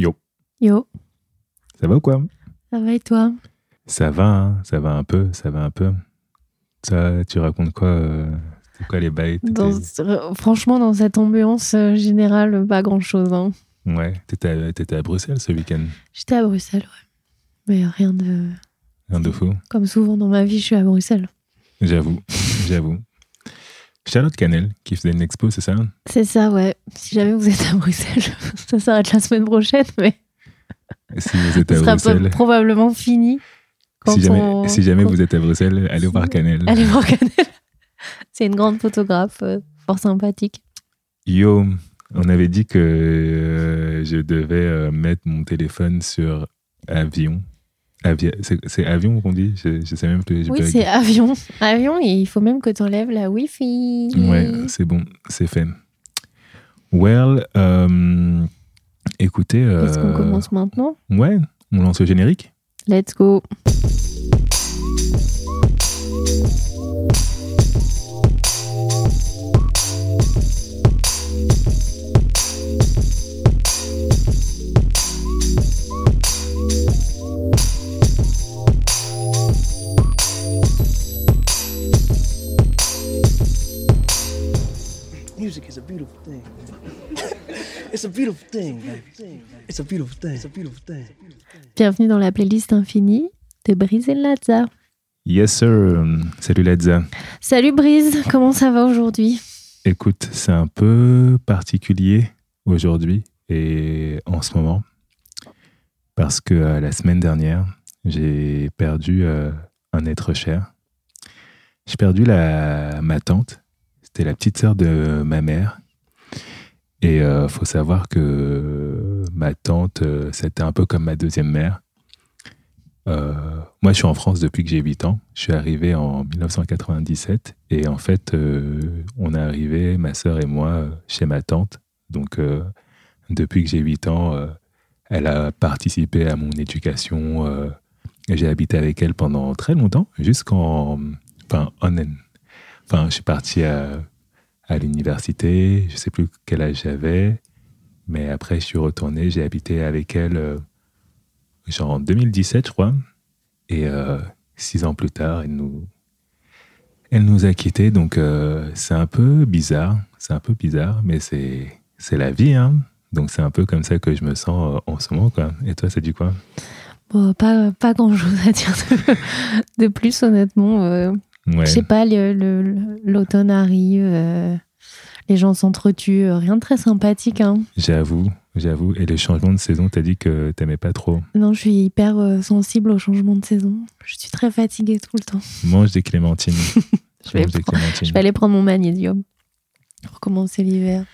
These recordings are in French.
Yo, Yo, ça va ou quoi? Ça va et toi? Ça va, hein, ça va un peu, ça va un peu. Ça, tu racontes quoi euh, C'est quoi les bails Dans ce- Franchement, dans cette ambiance euh, générale, pas grand-chose. hein. Ouais, t'étais à, t'étais à Bruxelles ce week-end. J'étais à Bruxelles, ouais. Mais rien de... Rien de fou. Comme souvent dans ma vie, je suis à Bruxelles. J'avoue, j'avoue. Charlotte Canel qui faisait une expo, c'est ça? C'est ça, ouais. Si jamais vous êtes à Bruxelles, ça s'arrête la semaine prochaine, mais Si vous êtes ça à sera Bruxelles, pas- probablement fini. quand si jamais, on- si jamais vous êtes à Bruxelles, allez voir Canel. Allez voir Canel. C'est une grande photographe, euh, fort sympathique. Yo, on avait dit que euh, je devais euh, mettre mon téléphone sur avion. Avia- c'est, avion qu'on dit? Je, je sais même plus. j'ai Oui, c'est avion. Avion, et il faut même que tu enlèves la Wi-Fi. Ouais, c'est bon, c'est fait. Well, euh, écoutez. euh, Est-ce qu'on commence maintenant? Ouais, on lance le générique. Let's go. Music is a beautiful thing. it's a beautiful thing, baby. It's a beautiful thing. It's a beautiful thing. Bienvenue dans la playlist infinie de Brise et Lazza. Yes, sir. Salut Ladza. Salut Brise, comment ça va aujourd'hui? Écoute, c'est un peu particulier aujourd'hui et en ce moment parce que euh, la semaine dernière, j'ai perdu euh, un être cher. J'ai perdu la, ma tante. C'était la petite sœur de ma mère. Et il faut savoir que ma tante, euh, c'était un peu comme ma deuxième mère. Euh, moi, je suis en France depuis que j'ai 8 ans. Je suis arrivé en 1997 et en fait, euh, on est arrivé, ma sœur et moi, euh, chez ma tante. Donc, euh, depuis que j'ai 8 ans, euh, elle a participé à mon éducation. euh, j'ai habité avec elle pendant très longtemps, jusqu'en. Enfin, on and- enfin, je suis parti à, l'université, je sais plus quel âge j'avais, mais après, je suis retourné, j'ai habité avec elle, euh, genre en 2017, je crois. Et euh, six ans plus tard, elle nous, elle nous a quittés. Donc, euh, c'est un peu bizarre. C'est un peu bizarre, mais c'est, c'est la vie. Hein donc, c'est un peu comme ça que je me sens en ce moment. Et toi, ça dit quoi? Bon, pas, pas grand chose à dire de plus, honnêtement. Ouais. Je sais pas, l'automne arrive, euh, les gens s'entretuent, euh, rien de très sympathique. Hein. J'avoue, j'avoue. Et les changements de saison, t'as dit que t'aimais pas trop. Non, je suis hyper euh, sensible au changement de saison. Je suis très fatiguée tout le temps. Mange des clémentines. Je vais, des clémentines. je vais aller prendre mon magnésium pour commencer l'hiver.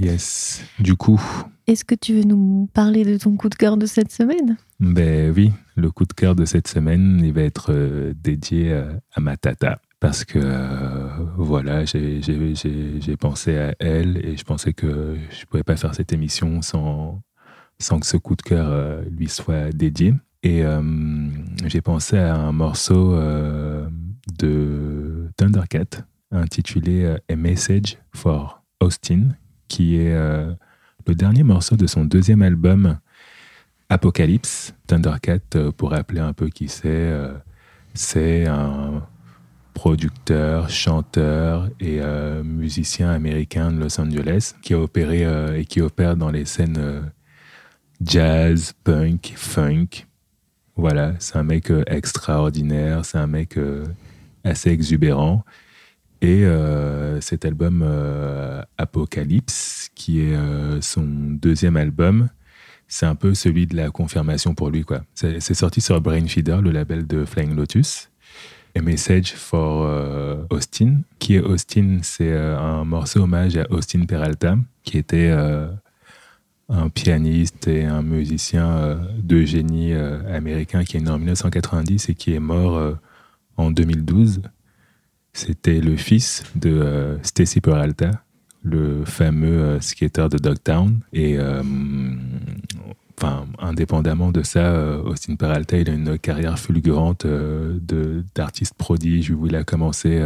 Yes. Du coup, Est-ce que tu veux nous parler de ton coup de cœur de cette semaine? Ben oui, le coup de cœur de cette semaine, il va être euh, dédié euh, à ma tata. Parce que, euh, voilà, j'ai- pensé à elle et je pensais que je ne pouvais pas faire cette émission sans, sans que ce coup de cœur lui soit dédié. Et euh, j'ai pensé à un morceau euh, de Thundercat intitulé A Message for Austin, qui est euh, le dernier morceau de son deuxième album Apocalypse, Thundercat, euh, pour rappeler un peu qui c'est, euh, c'est un producteur, chanteur et musicien américain de Los Angeles qui a et qui opère dans les scènes jazz, punk, funk. Voilà, c'est un mec extraordinaire, c'est un mec assez exubérant. Et euh, cet album euh, Apocalypse, qui est euh, son deuxième album, c'est un peu celui de la confirmation pour lui. C'est sorti sur Brainfeeder, le label de Flying Lotus. A Message for Austin. Qui est Austin C'est un morceau hommage à Austin Peralta, qui était un pianiste et un musicien de génie américain qui est né en 1990 et qui est mort en 2012. C'était le fils de euh, Stacy Peralta, le fameux euh, skater de Dogtown. Et euh, enfin, indépendamment de ça, euh, Austin Peralta, il a une carrière fulgurante euh, d'artiste prodige où il a commencé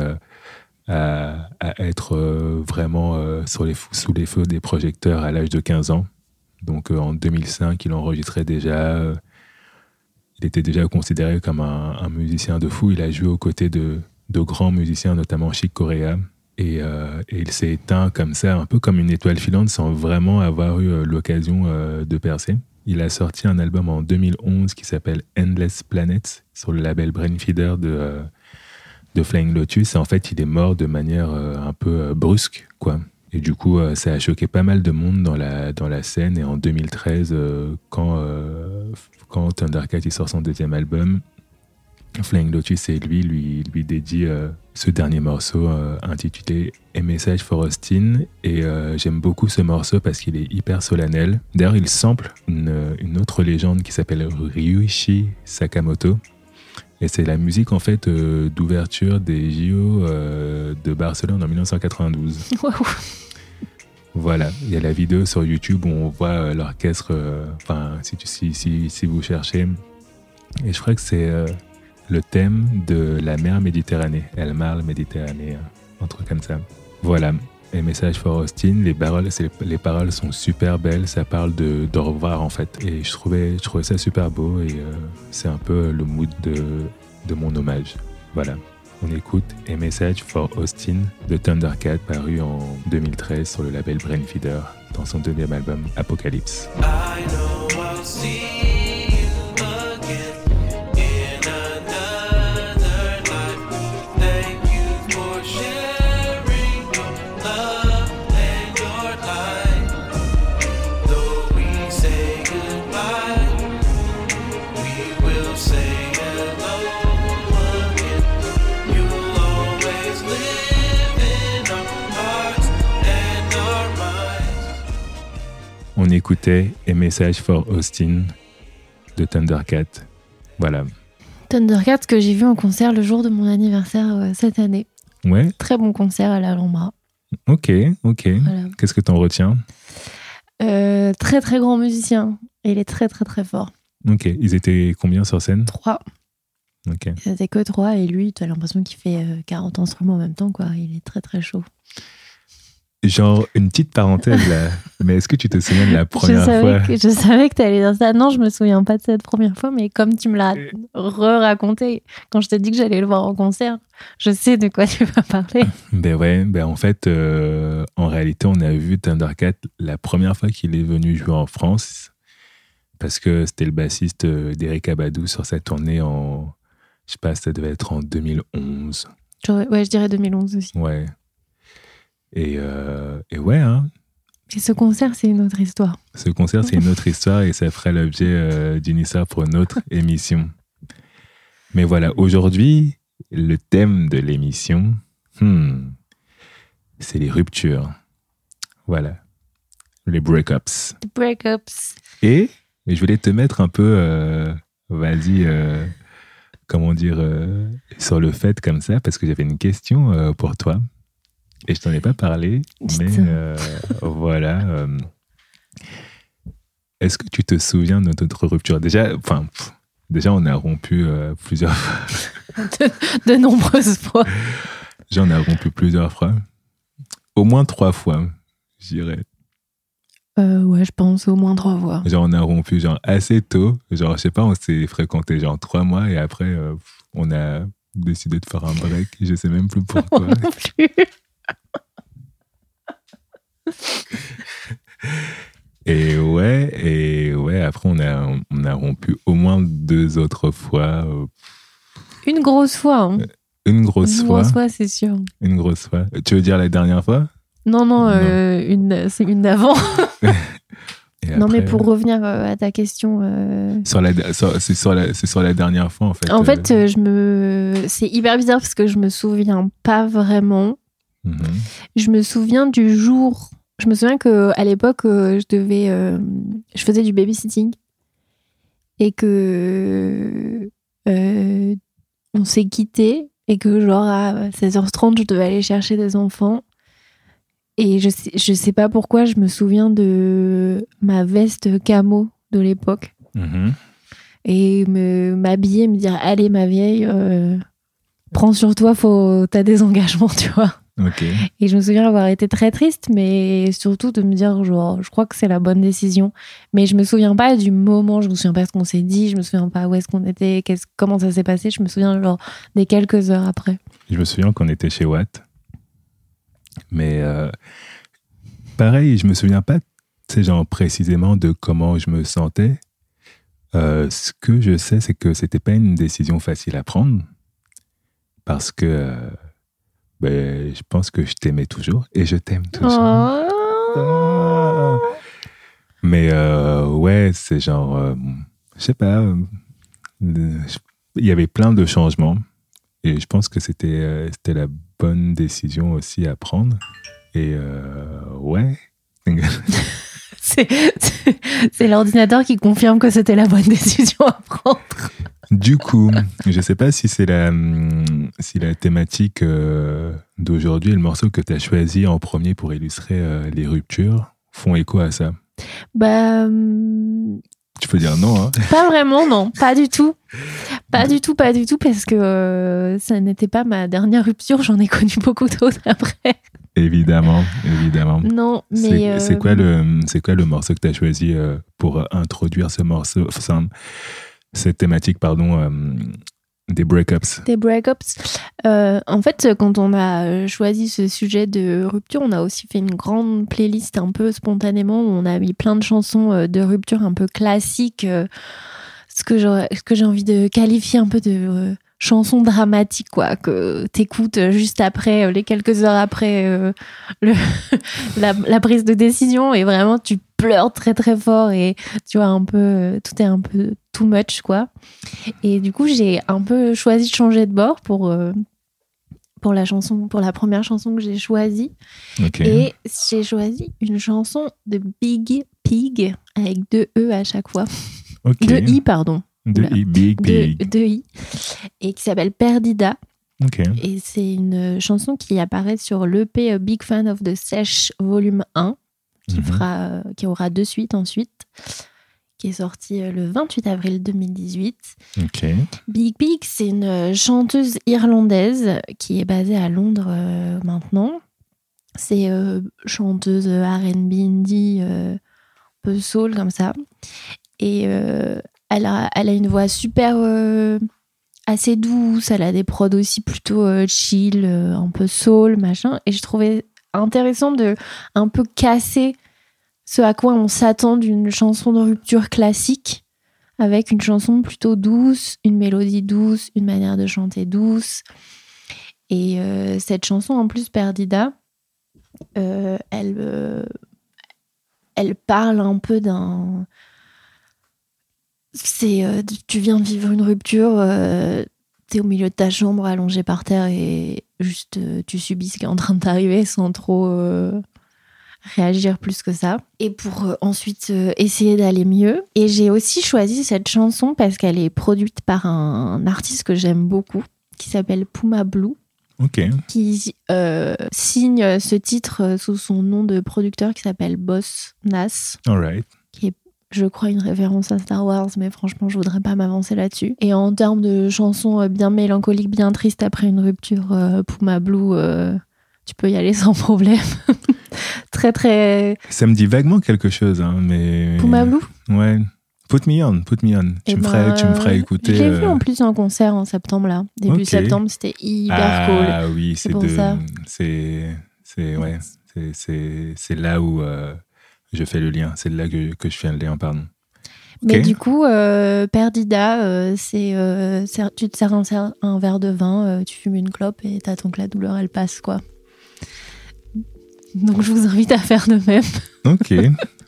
à, être vraiment sous les feux des projecteurs à l'âge de 15 ans. Donc en 2005, il enregistrait déjà. il était déjà considéré comme un musicien de fou. Il a joué aux côtés de, de grands musiciens, notamment Chic Corea. Et, euh, et il s'est éteint comme ça, un peu comme une étoile filante, sans vraiment avoir eu euh, l'occasion euh, de percer. Il a sorti un album en 2011 qui s'appelle Endless Planets sur le label Brainfeeder de, de Flying Lotus. Et en fait, il est mort de manière un peu brusque, quoi. Et du coup, ça a choqué pas mal de monde dans la, dans la scène. Et en 2013, euh, quand, quand Thundercat il sort son deuxième album, Flying Lotus et lui lui, lui dédie euh, ce dernier morceau euh, intitulé A Message for Austin. Et euh, j'aime beaucoup ce morceau parce qu'il est hyper solennel. D'ailleurs, il sample une, une autre légende qui s'appelle Ryuichi Sakamoto. Et c'est la musique en fait d'ouverture des JO de Barcelone en 1992. Waouh. Voilà, il y a la vidéo sur YouTube où on voit l'orchestre, enfin, si, si, si, si vous cherchez. Et je crois que c'est le thème de la mer Méditerranée, El Mar Méditerranée, un truc comme ça. Voilà, et message for Austin, les paroles, sont super belles, ça parle de, de revoir en fait. Et je trouvais, je trouvais ça super beau et euh, c'est un peu le mood de, de mon hommage. Voilà. On écoute A Message for Austin de Thundercat paru en 2013 sur le label Brainfeeder dans son deuxième album Apocalypse. Écoutait A Message for Austin de Thundercat. Voilà. Thundercat que j'ai vu en concert le jour de mon anniversaire euh, cette année. Ouais, Très bon concert à l'Alhambra. ok, ok. Voilà. Qu'est-ce que t'en retiens? Euh, très très grand musicien. Et il est très très très fort. Ok, ils étaient combien sur scène? Trois. Ok. C'était que trois et lui, tu as l'impression qu'il fait euh, 40 instruments en même temps. quoi. Il est très très chaud. Genre, une petite parenthèse là, mais est-ce que tu te souviens de la première fois? que, je savais que tu allais dire ça. Non, je me souviens pas de cette première fois, mais comme tu me l'as re-raconté quand je t'ai dit que j'allais le voir en concert, je sais de quoi tu vas parler. Ben ouais, ben en fait, euh, en réalité, on a vu Thundercat la première fois qu'il est venu jouer en France, parce que c'était le bassiste euh, d'Eric Abadou sur sa tournée en, je sais pas, ça devait être en 2011. J'aurais- Ouais, je dirais 2011 aussi. Ouais. Et, euh, et ouais, hein, Et ce concert, c'est une autre histoire. ce concert, c'est une autre histoire et ça ferait l'objet euh, d'une histoire pour une autre émission. Mais voilà, aujourd'hui, le thème de l'émission, hmm, c'est les ruptures. Voilà, les breakups. The Breakups. Et je voulais te mettre un peu, euh, vas-y, euh, comment dire, euh, sur le fait comme ça, parce que j'avais une question pour toi. Et je t'en ai pas parlé, mais euh, voilà. euh, Est-ce que tu te souviens de notre rupture? Déjà, enfin, déjà on a rompu euh, plusieurs fois. De nombreuses fois. Déjà, on a rompu plusieurs fois. Au moins trois fois, je dirais. Ouais, je pense au moins trois fois. Genre, on a rompu genre assez tôt. Genre, je sais pas, on s'est fréquenté genre trois mois et après, on a décidé de faire un break. Je sais même plus pourquoi. Non plus. et ouais, et ouais, après, on a, on a rompu au moins deux autres fois. euh, Une grosse fois. hein. Une grosse Une fois. grosse fois, c'est sûr. Une grosse fois. Tu veux dire la dernière fois? Non, non, euh, une, c'est une d'avant. Non, mais pour revenir euh, à ta question. euh, Sur la, sur- c'est sur la, c'est sur la dernière fois, en fait. En euh, fait, euh, je me... c'est hyper bizarre parce que je me souviens pas vraiment. Mhm. Je me souviens du jour. Je me souviens que à l'époque, euh, je devais, euh, je faisais du babysitting et que euh, on s'est quitté et que genre à 16h30, je devais aller chercher des enfants. Et je sais, je sais pas pourquoi, je me souviens de ma veste camo de l'époque Mhm. et me m'habiller, me dire allez ma vieille, euh, prends sur toi, faut t'as des engagements, tu vois. Et je me souviens avoir été très triste, mais surtout de me dire, genre, je crois que c'est la bonne décision. Mais je me souviens pas du moment, je me souviens pas ce qu'on s'est dit, je me souviens pas où est-ce qu'on était, qu'est-ce- comment ça s'est passé. Je me souviens, genre, des quelques heures après. Je me souviens qu'on était chez Watt. Mais euh, pareil, je me souviens pas, sais, genre précisément de comment je me sentais. Euh, ce que je sais, c'est que c'était pas une décision facile à prendre. Parce que euh, ben, je pense que je t'aimais toujours et je t'aime toujours. Ah. Mais euh, ouais, c'est genre, euh, je sais pas, euh, il y avait plein de changements et je pense que c'était euh, c'était la bonne décision aussi à prendre. Et ouais, c'est l'ordinateur qui confirme que c'était la bonne décision à prendre. du coup, je sais pas si c'est la, hum, si la thématique euh, d'aujourd'hui et le morceau que tu as choisi en premier pour illustrer euh, les ruptures font écho à ça? Bah, Tu peux dire non, hein pas vraiment, non, pas du tout. Pas du tout, pas du tout, parce que euh, ça n'était pas ma dernière rupture, j'en ai connu beaucoup d'autres après. Évidemment, évidemment. Non, mais. C'est quoi, le, quoi le morceau que tu as choisi pour introduire ce morceau, cette thématique, pardon, des breakups Des breakups. Euh, en fait, quand on a choisi ce sujet de rupture, on a aussi fait une grande playlist un peu spontanément où on a mis plein de chansons euh, de rupture un peu classiques. euh, ce que j'ai envie de qualifier un peu de euh, chansons dramatiques, quoi, que t'écoutes juste après, les quelques heures après la prise de décision et vraiment tu pleures très très fort et tu vois un peu, euh, tout est un peu too much, quoi. Et du coup, j'ai un peu choisi de changer de bord pour, euh, pour la chanson, pour la première chanson que j'ai choisie. Et j'ai choisi une chanson de Big Pig avec deux E à chaque fois. ok. Deux I, pardon. De Oula. I, big, Deux, big. deux I. Et qui s'appelle Perdida. Et c'est une chanson qui apparaît sur l'EP Big Fan of the Sesh volume 1, qui, Mhm. fera, euh, qui aura deux suites ensuite, qui est sorti euh, le 28 avril 2018. Ok. Big Big, c'est une euh, chanteuse irlandaise qui est basée à Londres euh, maintenant. C'est euh, chanteuse R&B indie, euh, un peu soul comme ça. Et elle, a, elle a une voix super assez douce. Elle a des prods aussi plutôt chill, un peu soul, machin. Et je trouvais intéressant de un peu casser ce à quoi on s'attend d'une chanson de rupture classique avec une chanson plutôt douce, une mélodie douce, une manière de chanter douce. Et euh, cette chanson, en plus, Perdida, euh, elle, euh, elle parle un peu d'un. C'est. tu viens de vivre une rupture, t'es au milieu de ta chambre allongé par terre et juste euh, tu subis ce qui est en train de t'arriver sans trop. euh, réagir plus que ça et pour euh, ensuite euh, essayer d'aller mieux et j'ai aussi choisi cette chanson parce qu'elle est produite par un, artiste que j'aime beaucoup qui s'appelle Puma Blue qui signe ce titre sous son nom de producteur qui s'appelle Boss Nas Alright. Je crois une référence à Star Wars, mais franchement, je voudrais pas m'avancer là-dessus. Et en termes de chansons euh, bien mélancoliques, bien tristes après une rupture, euh, Puma Blue, euh, tu peux y aller sans problème. très, très. Ça me dit vaguement quelque chose, hein, mais. Puma Blue? Ouais. Put me on, put me on. Tu, Eh me, ben, ferais, tu me ferais écouter. Je l'ai vu euh, en plus en concert en septembre, là. Début septembre, c'était hyper cool. Ah oui, c'est pour de. ça. C'est. C'est. Ouais. C'est- là où euh, je fais le lien. C'est là que, que je fais le lien, pardon. Mais du coup, euh, Perdida, euh, c'est. euh, tu te sers un, verre de vin, euh, tu fumes une clope et t'attends que la douleur, elle passe, quoi. Donc, je vous invite à faire de même. Ok.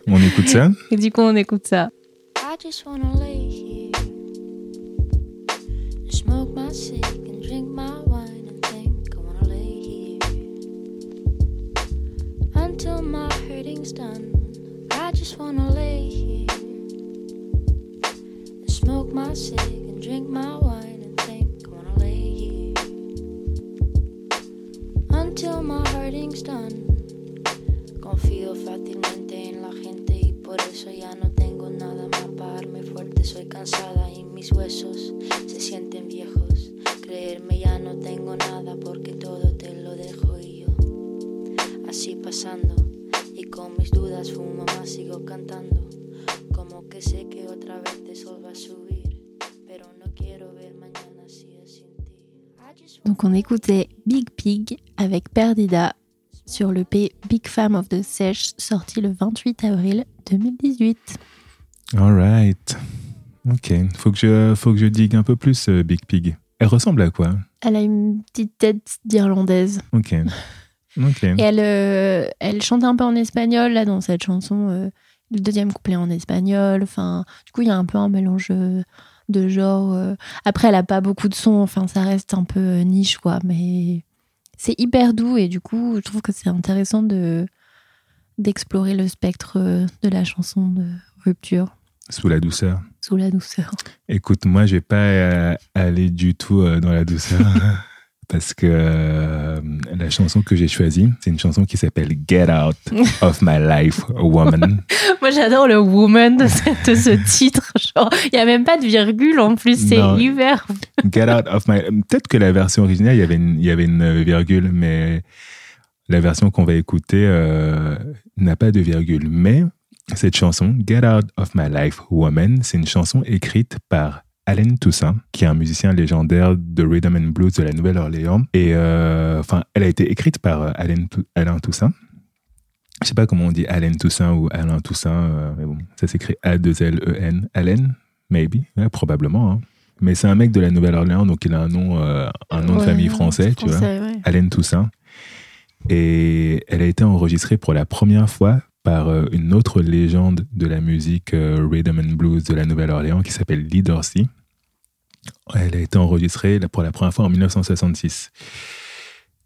On écoute ça. Et du coup, on écoute ça. I just wanna lay here smoke my cig and drink my wine and think I wanna lay here until my hurting's done. Just wanna lay here and smoke my cig and drink my wine and think I wanna lay here until my hurting's done. Confío fácilmente en la gente y por eso ya no tengo nada más para fuerte. Soy cansada y mis huesos se sienten viejos. Creerme ya no tengo nada porque todo te lo dejo y yo mis dudas, fumo más, sigo cantando. Como que sé que otra vez te sol va a subir. Pero no quiero ver mañana si es sin ti. Donc on écoutait Big Pig avec Perdida sur le P Big Fam of the Sesh sorti le 28 avril 2018. Alright. Ok. Faut que je, faut que je digue un peu plus, euh, Big Pig. Elle ressemble à quoi? Elle a une petite tête d'Irlandaise. Ok. Ok. Et elle, euh, elle chante un peu en espagnol là dans cette chanson. euh, le deuxième couplet en espagnol. Enfin, du coup, il y a un peu un mélange euh, de genres. euh. Après, elle a pas beaucoup de sons. Enfin, ça reste un peu niche, quoi. Mais c'est hyper doux et du coup, je trouve que c'est intéressant de d'explorer le spectre de la chanson de rupture Sous la douceur. sous la douceur. Écoute, moi, je vais pas aller du tout dans la douceur. Parce que euh, la chanson que j'ai choisie, c'est une chanson qui s'appelle Get Out of My Life, Woman. Moi, j'adore le woman de, ce- de ce titre. Genre, il y a même pas de virgule en plus. C'est hyper. Get Out of My. Peut-être que la version originale, il y avait une, il y avait une virgule, mais la version qu'on va écouter euh, n'a pas de virgule. Mais cette chanson, Get Out of My Life, Woman, c'est une chanson écrite par Allen Toussaint, qui est un musicien légendaire de rhythm and blues de la Nouvelle-Orléans. Et euh, enfin, elle a été écrite par euh, Allen, Alain Toussaint. Je sais pas comment on dit Allen Toussaint ou Alain Toussaint, euh, mais bon, ça s'écrit A-2-L-E-N. Allen, maybe, ouais, probablement. hein. Mais c'est un mec de la Nouvelle-Orléans, donc il a un nom, euh, un nom de famille français, tu vois. ouais. Allen Toussaint. Et elle a été enregistrée pour la première fois par euh, une autre légende de la musique euh, rhythm and blues de la Nouvelle-Orléans qui s'appelle Lee Dorsey. Elle a été enregistrée pour la première fois en 1966.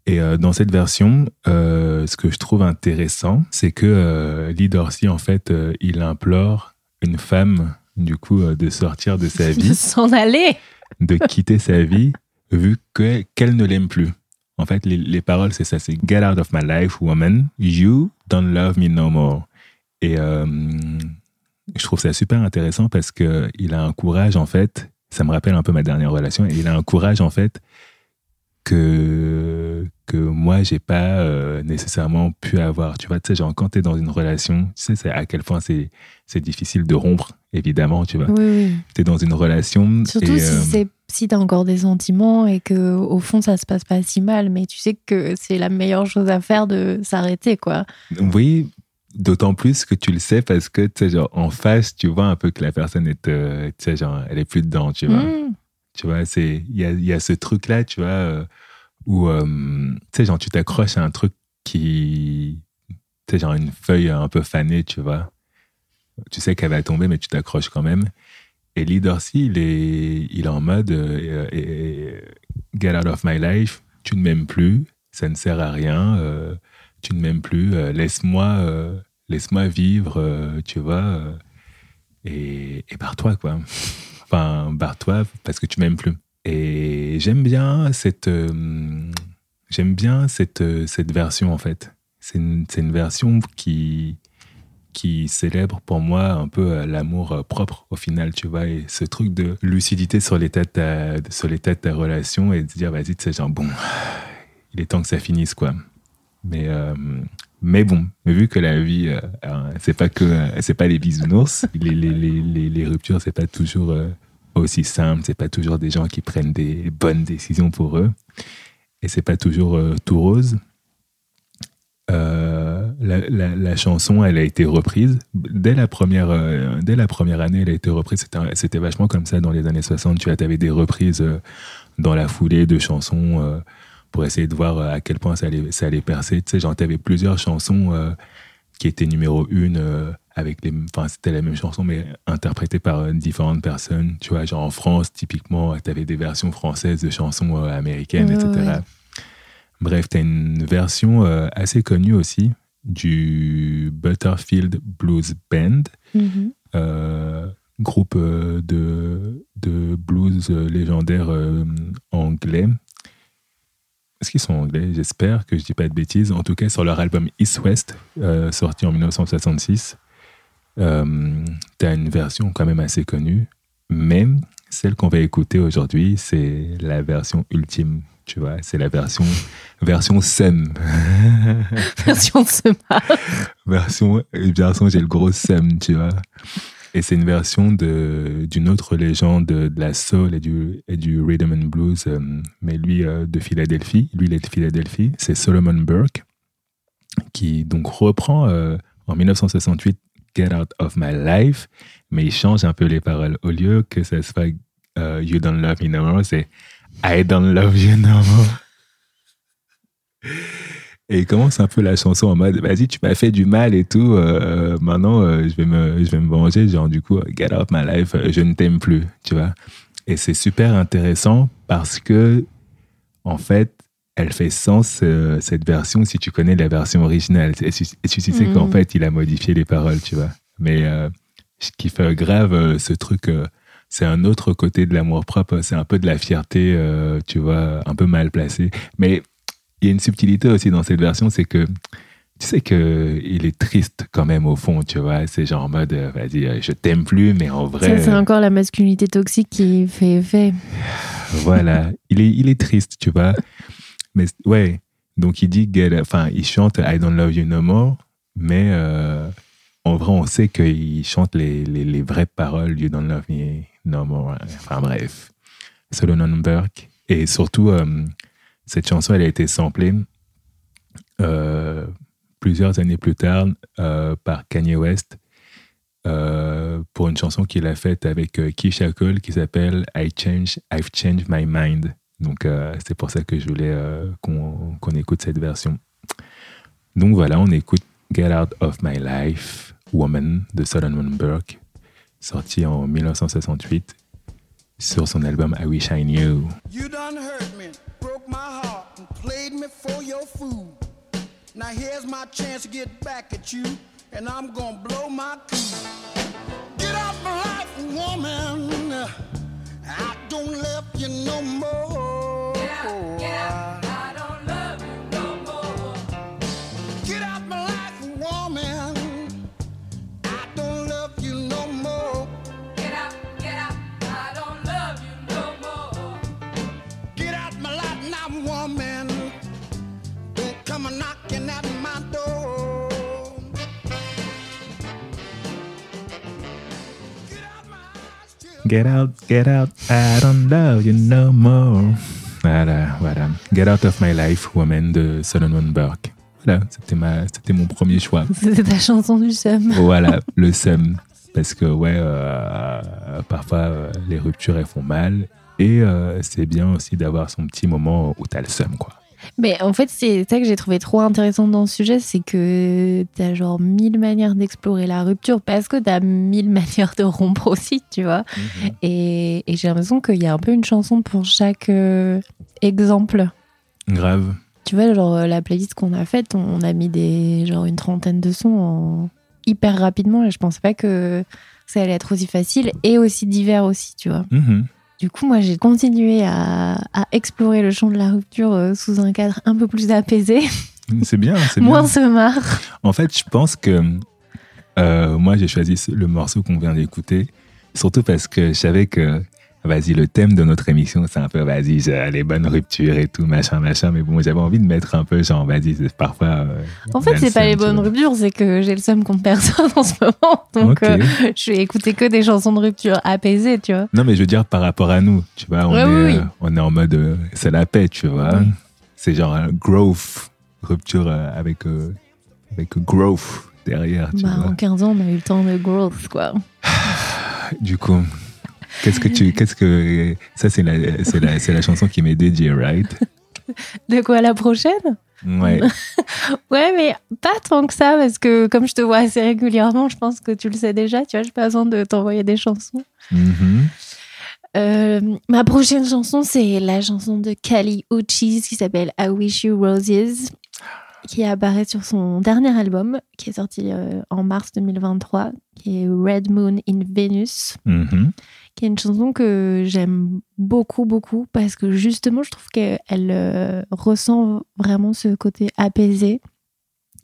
Et euh, dans cette version, euh, ce que je trouve intéressant, c'est que euh, Lee Dorsey, en fait, euh, il implore une femme, du coup, de sortir de sa vie De s'en aller. de quitter sa vie vu que qu'elle ne l'aime plus. En fait, les, les paroles, c'est ça, c'est Get out of my life, woman. You don't love me no more. Et euh, je trouve ça super intéressant parce que il a un courage, en fait. Ça me rappelle un peu ma dernière relation. Et il a un courage, en fait, que que moi j'ai pas euh, nécessairement pu avoir tu vois tu sais genre quand t'es dans une relation tu sais à quel point c'est c'est difficile de rompre évidemment tu vois Oui, oui. t'es dans une relation Surtout et, si, euh, c'est si t'as encore des sentiments et que au fond ça se passe pas si mal, mais tu sais que c'est la meilleure chose à faire de s'arrêter, quoi. Oui, d'autant plus que tu le sais parce que, tu sais, genre, en face, tu vois un peu que la personne est, euh, tu sais, genre, elle est plus dedans, tu vois. Mm. Tu vois, c'est, il y a, y a ce truc-là, tu vois, euh, où, euh, tu sais, genre, tu t'accroches à un truc qui, tu sais, genre, une feuille un peu fanée, tu vois. Tu sais qu'elle va tomber, mais tu t'accroches quand même. Et Dorsey, il est, il est en mode, euh, et- et- get out of my life, tu ne m'aimes plus, ça ne sert à rien, euh, tu ne m'aimes plus, euh, laisse-moi laisse-moi vivre, tu vois, et, et barre-toi, quoi. Enfin, barre-toi parce que tu m'aimes plus. Et j'aime bien cette, j'aime bien cette, cette version, en fait. C'est une, une version qui, qui célèbre pour moi un peu euh, l'amour euh, propre au final, tu vois, et ce truc de lucidité sur l'état de ta, relation et de dire, vas-y, tu sais, genre, bon, il est temps que ça finisse, quoi. Mais, euh, mais bon, vu que la vie, euh, c'est pas que, c'est pas les bisounours, les, les, les, les, ruptures, c'est pas toujours aussi simple, c'est pas toujours des gens qui prennent des bonnes décisions pour eux, et c'est pas toujours tout rose. La, la, la chanson, elle a été reprise dès la première, euh, dès la première année. Elle a été reprise. C'était, vachement comme ça dans les années 60. Tu avais des reprises euh, dans la foulée de chansons euh, pour essayer de voir à quel point ça allait, ça allait percer. Tu sais, genre, t'avais plusieurs chansons qui étaient numéro une avec les, enfin, c'était la même chanson mais interprétée par différentes personnes. Tu vois, genre en France, typiquement, t'avais des versions françaises de chansons américaines, Ouais, etc. ouais. Bref, tu as une version assez connue aussi du Butterfield Blues Band, Mhm. euh, groupe euh, de, de blues euh, légendaire anglais. Est-ce qu'ils sont anglais? J'espère que je dis pas de bêtises. En tout cas, sur leur album East West, sorti en 1966, euh, tu as une version quand même assez connue. Mais celle qu'on va écouter aujourd'hui, c'est la version ultime. Tu vois. C'est la version, version SEM. Version se marre. version, version j'ai le gros SEM, tu vois. Et c'est une version de, d'une autre légende de la soul et du, et du rhythm and blues, euh, mais lui euh, de Philadelphie. Lui, il est de Philadelphie. C'est Solomon Burke, qui donc reprend euh, en 1968 Get Out of My Life, mais il change un peu les paroles. Au lieu que ça soit You Don't Love Me No More, c'est I Don't Love You No More. Et il commence un peu la chanson en mode vas-y tu m'as fait du mal et tout euh, maintenant euh, je vais me je vais me venger genre du coup get out my life euh, je ne t'aime plus tu vois. Et c'est super intéressant parce que en fait elle fait sens euh, cette version si tu connais la version originale. Et si, et si tu sais qu'en fait il a modifié les paroles tu vois. Mais ce qui fait grave ce truc c'est un autre côté de l'amour propre c'est un peu de la fierté euh, tu vois un peu mal placé mais il y a une subtilité aussi dans cette version, c'est que tu sais que il est triste quand même au fond, tu vois. C'est genre en mode, euh, vas-y, euh, je t'aime plus, mais en vrai, Ça, c'est encore la masculinité toxique qui fait effet. voilà, il est, il est triste, tu vois. Mais ouais, donc il dit, enfin, il chante I don't love you no more, mais euh, en vrai, on sait qu'il chante les, les, les vraies paroles You don't love me no more. Enfin bref, Solomon Burke. Et surtout, euh, cette chanson, elle a été samplée euh, plusieurs années plus tard euh, par Kanye West euh, pour une chanson qu'il a faite avec euh, Keisha Cole qui s'appelle I Change, I've Changed My Mind. Donc euh, c'est pour ça que je voulais euh, qu'on qu'on écoute cette version. Donc voilà, on écoute Get Out of My Life, Woman de Solomon Burke, sorti en 1968 sur son album I Wish I Knew. You done hurt me, broke my heart, and played me for your food. Now here's my chance to get back at you, and I'm gonna blow my cool. Get off my life, woman. I don't love you no more. I don't Get out, get out, I don't love you no more. Voilà, voilà. Get out of my life, woman de Solomon Burke. Voilà, c'était ma, c'était mon premier choix. C'était ta chanson du seum. voilà, le seum. Parce que, ouais, euh, parfois, euh, les ruptures, elles font mal. Et euh, c'est bien aussi d'avoir son petit moment où t'as le seum, quoi. Mais en fait, c'est ça que j'ai trouvé trop intéressant dans ce sujet, c'est que t'as genre mille manières d'explorer la rupture parce que t'as mille manières de rompre aussi, tu vois. Et, et j'ai l'impression qu'il y a un peu une chanson pour chaque euh, exemple. Grave. Tu vois, genre euh, la playlist qu'on a faite, on, on a mis des genre une trentaine de sons en- hyper rapidement et je pensais pas que ça allait être aussi facile et aussi divers aussi, tu vois. Mhm. Du coup, moi, j'ai continué à, à explorer le champ de la rupture euh, sous un cadre un peu plus apaisé, C'est bien, c'est moins bien. se marre. En fait, je pense que euh, moi, j'ai choisi le morceau qu'on vient d'écouter, surtout parce que je savais que, vas-y, le thème de notre émission, c'est un peu, vas-y, les bonnes ruptures et tout, machin, machin. Mais bon, j'avais envie de mettre un peu, genre, vas-y, parfois. euh, En fait, c'est pas les bonnes vois. ruptures, c'est que j'ai le seum contre personne en ce moment. Donc, euh, je vais écouter que des chansons de rupture apaisées, tu vois. Non, mais je veux dire par rapport à nous, tu vois, on, Ouais, est, oui, oui. euh, on est en mode, euh, c'est la paix, tu vois. Oui. C'est genre growth, rupture avec, avec growth derrière, tu Bah, vois. en 15 ans, on a eu le temps de growth, quoi. Du coup, qu'est-ce que tu, qu'est-ce que, ça c'est la, c'est la, c'est la chanson qui m'est dédiée, right? De quoi la prochaine? Ouais. Ouais, mais pas tant que ça, parce que comme je te vois assez régulièrement, je pense que tu le sais déjà, tu vois, j'ai pas besoin de t'envoyer des chansons. Mhm. Euh, ma prochaine chanson, c'est la chanson de Kali Uchis qui s'appelle I Wish You Roses, qui apparaît sur son dernier album, qui est sorti euh, en mars 2023, qui est Red Moon in Venus, Mhm. Qui est une chanson que j'aime beaucoup, beaucoup, parce que justement, je trouve qu'elle euh, ressent vraiment ce côté apaisé.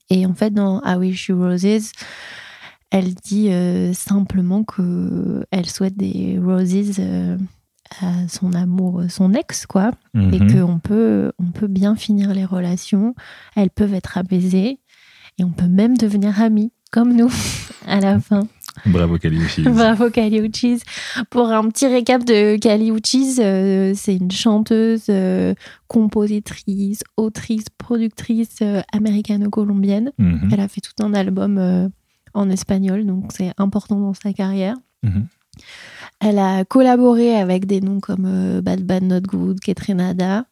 Et en fait, dans I Wish You Roses, elle dit euh, simplement que elle souhaite des roses euh, à son amour, son ex, quoi. Et Mhm. qu'on peut, on peut bien finir les relations. Elles peuvent être apaisées. Et on peut même devenir amis, comme nous, à la fin. Bravo Kali Uchis. Bravo Kali Uchis. Pour un petit récap de Kali Uchis, euh, c'est une chanteuse, euh, compositrice, autrice, productrice euh, américano-colombienne. Mhm. Elle a fait tout un album en espagnol, donc c'est important dans sa carrière. Mhm. Elle a collaboré avec des noms comme Bad Bad Not Good, Ketrenada.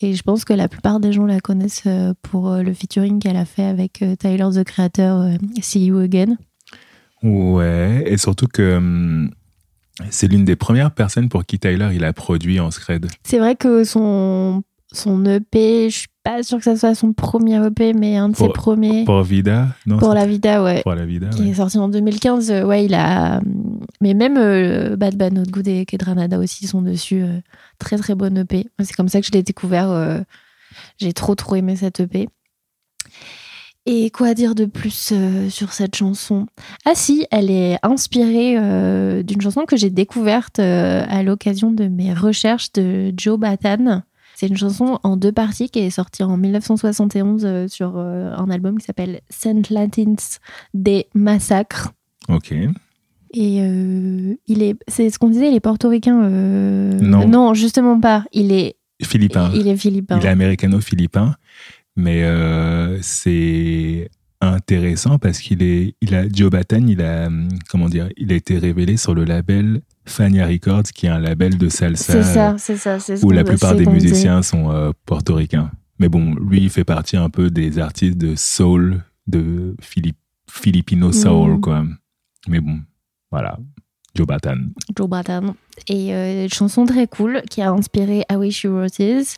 Et je pense que la plupart des gens la connaissent pour le featuring qu'elle a fait avec Tyler, the Creator, See You Again. Ouais, et surtout que hum, c'est l'une des premières personnes pour qui Tyler il a produit en scred. C'est vrai que son, son EP, je suis pas sûre que ça soit son premier EP, mais un de ses premiers. Pour Vida? Non, Pour la vida, ouais. Pour la Vida, Qui ouais. est sorti en 2015. euh, Ouais, il a. Mais même euh, Bad Bad Not Good et Kedranada aussi sont dessus. euh, très très bonne EP. C'est comme ça que je l'ai découvert. euh, J'ai trop trop aimé cette EP. Et quoi dire de plus euh, sur cette chanson? Ah si, elle est inspirée euh, d'une chanson que j'ai découverte euh, à l'occasion de mes recherches de Joe Batan. C'est une chanson en deux parties qui est sortie en 1971 euh, sur un album qui s'appelle Saint Latins des Massacres. Ok. Et il est, c'est ce qu'on disait, il est portoricain. Non. non, justement pas. Il est, Philippin. il est philippin. Il est américano-philippin, mais euh, c'est intéressant parce qu'il est, il a Joe Batan, il a, comment dire, il a été révélé sur le label Fania Records, qui est un label de salsa C'est ça, c'est ça. c'est ce où la plupart des musiciens sont euh, portoricains. Mais bon, lui, il fait partie un peu des artistes de soul, de Philipp- Filipino soul, Mm. quoi. Mais bon, voilà, Joe Batan. Joe Batan. Et euh, une chanson très cool qui a inspiré I Wish You Roses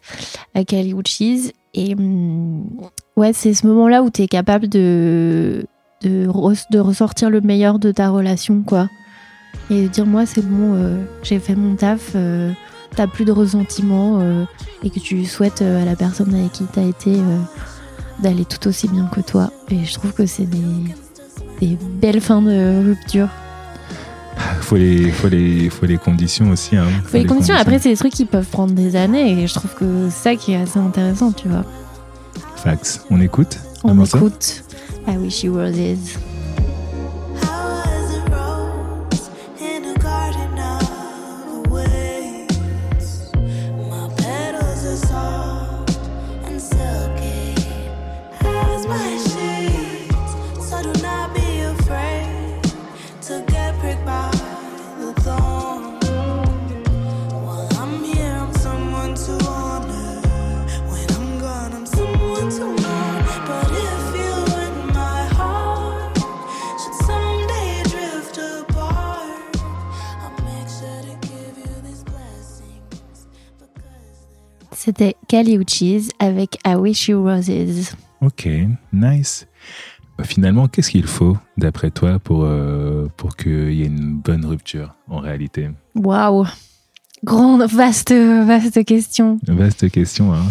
à Kali Uchis. Et hum, ouais, c'est ce moment-là où tu es capable de, de, re- de ressortir le meilleur de ta relation, quoi. Et de dire, moi, c'est bon, euh, j'ai fait mon taf, euh, t'as plus de ressentiment euh, et que tu souhaites à la personne avec qui t'as été d'aller tout aussi bien que toi. Et je trouve que c'est des belles fins de rupture. Faut les, faut les, faut les conditions aussi. Hein. Faut les conditions. Après, c'est des trucs qui peuvent prendre des années et je trouve que c'est ça qui est assez intéressant, tu vois. Fax. On écoute? On écoute I Wish You Were This. C'était Kali Uchis avec I Wish You Roses. Ok, nice. Bah, finalement, qu'est-ce qu'il faut, d'après toi, pour, euh, pour qu'il y ait une bonne rupture, en réalité? Waouh Grande, vaste, vaste question. Vaste question, hein.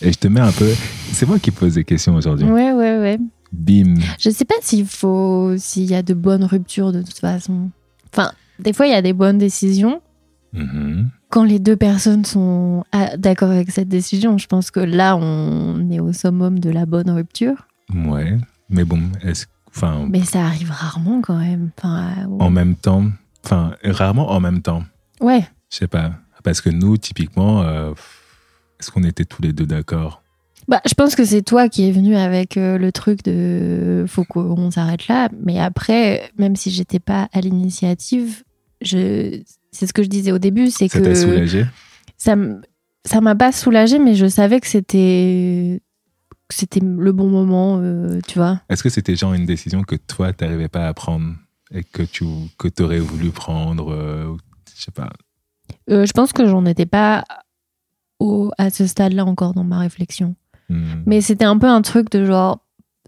Et je te mets un peu... C'est moi qui pose des questions aujourd'hui. Ouais, ouais, ouais. Bim. Je sais pas s'il faut, s'il y a de bonnes ruptures de toute façon. Enfin, des fois, il y a des bonnes décisions. Mhm. Quand les deux personnes sont ah, d'accord avec cette décision, je pense que là, on est au summum de la bonne rupture. Ouais. Mais bon, est-ce... Enfin, Mais ça arrive rarement quand même. Enfin, euh, en même temps... Enfin, rarement en même temps. ouais. Je sais pas. Parce que nous, typiquement, euh, est-ce qu'on était tous les deux d'accord? Bah, je pense que c'est toi qui es venu avec euh, le truc de faut qu'on s'arrête là. Mais après, même si j'étais pas à l'initiative, je c'est ce que je disais au début, c'est Ça t'a que soulagé ça ça m'a pas soulagée, mais je savais que c'était que c'était le bon moment, euh, tu vois. Est-ce que c'était genre une décision que toi, t'arrivais pas à prendre et que tu que aurais voulu prendre euh, Je sais pas? Euh, je pense que j'en étais pas au, à ce stade-là encore dans ma réflexion. Hmm. Mais c'était un peu un truc de genre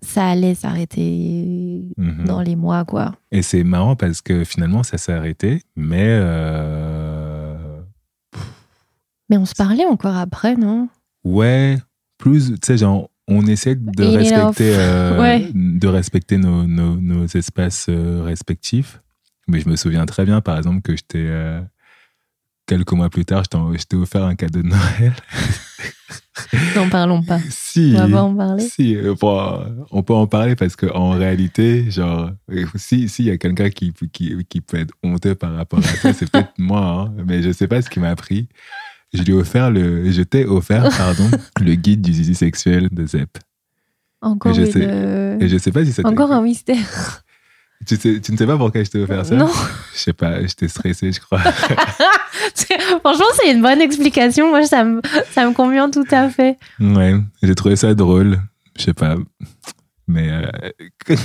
ça allait s'arrêter Mhm. dans les mois, quoi. Et c'est marrant parce que finalement, ça s'est arrêté, mais euh, Mais on se parlait encore après, non? Ouais, plus, tu sais, genre, on essaie de respecter, euh, Ouais. de respecter nos, nos, nos espaces euh, respectifs. Mais je me souviens très bien, par exemple, que j'étais, euh, quelques mois plus tard, je t'ai offert un cadeau de Noël. N'en parlons pas. Si. On va pas en parler. Si, euh, bon, on peut en parler parce qu'en réalité, genre, euh, si s'il y a quelqu'un qui, qui, qui peut être honteux par rapport à ça, c'est peut-être moi, hein, mais je sais pas ce qui m'a pris. Je lui ai offert le, je t'ai offert, pardon, le guide du zizi sexuel de Zep. Encore, je une, sais- euh, Et je sais pas si ça t'a- Encore un mystère. Tu, sais- tu ne sais pas pourquoi je t'ai offert ça? Non. Je sais pas, j'étais stressé, je crois. Franchement, c'est une bonne explication. Moi, ça me, ça me convient tout à fait. Ouais, j'ai trouvé ça drôle. Je sais pas. Mais. euh, Oui,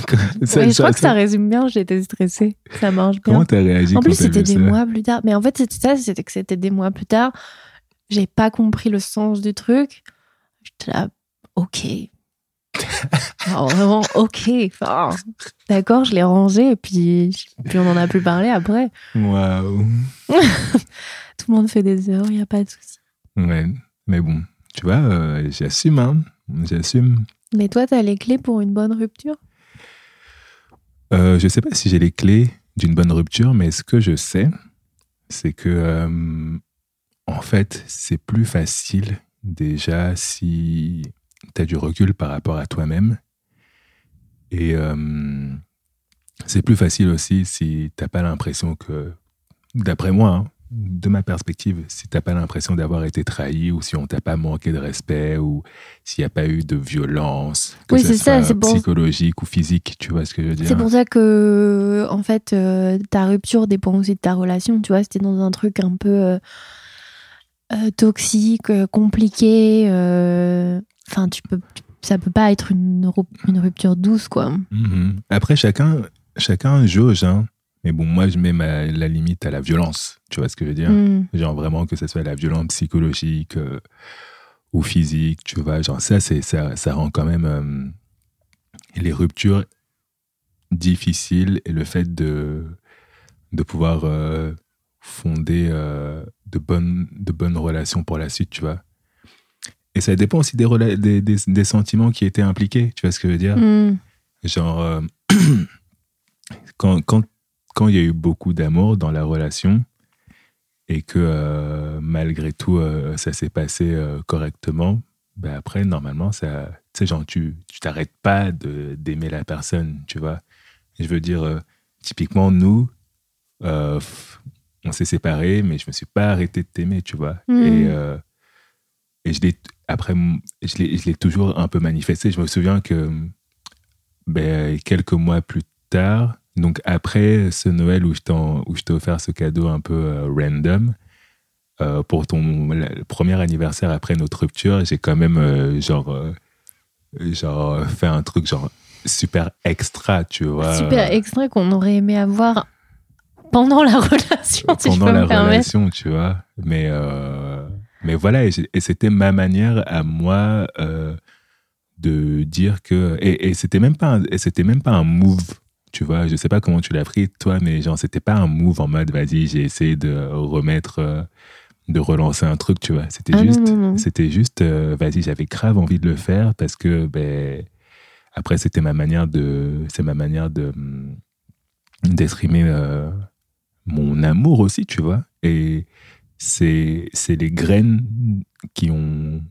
je crois que ça résume bien. J'étais stressée. Ça marche bien. Comment t'as réagi En plus, c'était des mois plus tard. Mais en fait, c'était ça, c'était que c'était des mois plus tard. J'ai pas compris le sens du truc. J'étais là, ok. Alors, vraiment, ok. Enfin, D'accord, je l'ai rangé et puis, puis on en a plus parlé après. Waouh. Tout le monde fait des erreurs, il n'y a pas de souci. Ouais, mais bon, tu vois, euh, j'assume, hein. J'assume. Mais toi, t'as les clés pour une bonne rupture? Euh, je sais pas si j'ai les clés d'une bonne rupture, mais ce que je sais, c'est que, euh, en fait, c'est plus facile déjà si tu as du recul par rapport à toi-même. Et euh, c'est plus facile aussi si t'as pas l'impression que, d'après moi, hein, de ma perspective, si t'as pas l'impression d'avoir été trahi ou si on t'a pas manqué de respect ou s'il n'y a pas eu de violence, que Oui, ce c'est ça, soit c'est pour- psychologique ou physique, tu vois ce que je veux dire? C'est pour ça que, en fait, euh, ta rupture dépend aussi de ta relation. Tu vois, c'était dans un truc un peu euh, toxique, compliqué. Enfin, tu peux, ça peut pas être une, une rupture douce, quoi. Mhm. Après, chacun, chacun jauge, hein. Mais bon, moi, je mets ma- la limite à la violence. Tu vois ce que je veux dire? Mm. Genre vraiment que ce soit la violence psychologique euh, ou physique, tu vois. Genre ça, c'est, ça, ça rend quand même euh, les ruptures difficiles et le fait de, de pouvoir euh, fonder de, bonnes, de bonnes relations pour la suite, tu vois. Et ça dépend aussi des, rela- des, des, des sentiments qui étaient impliqués, tu vois ce que je veux dire? Mm. Genre, euh, quand, quand, quand il y a eu beaucoup d'amour dans la relation et que euh, malgré tout euh, ça s'est passé correctement, ben après, normalement, ça, tu sais, genre, tu t'arrêtes pas de- d'aimer la personne, tu vois? Je veux dire, typiquement, nous, on s'est séparés, mais je me suis pas arrêté de t'aimer, tu vois? Mhm. Et, et je l'ai, après, je l'ai, toujours un peu manifesté. Je me souviens que ben, quelques mois plus tard, donc après ce Noël où je, t'ai offert ce cadeau un peu euh, random, euh, pour ton le premier anniversaire après notre rupture, j'ai quand même euh, genre, genre fait un truc genre super extra, tu vois. Super extrait qu'on aurait aimé avoir pendant la relation, si je pendant peux la me permettre. relation, tu vois. Mais, mais voilà, et, c'était ma manière à moi euh, de dire que. Et, et c'était même pas, un- et même pas un move, tu vois. Je sais pas comment tu l'as pris, toi, mais genre, c'était pas un move en mode, vas-y, j'ai essayé de remettre, euh, de relancer un truc, tu vois. C'était Ah juste, c'était juste, euh, vas-y, j'avais grave envie de le faire parce que, ben, après, c'était ma manière de, c'est ma manière de, hum, d'exprimer euh, mon amour aussi, tu vois. Et c'est, les graines qui ont,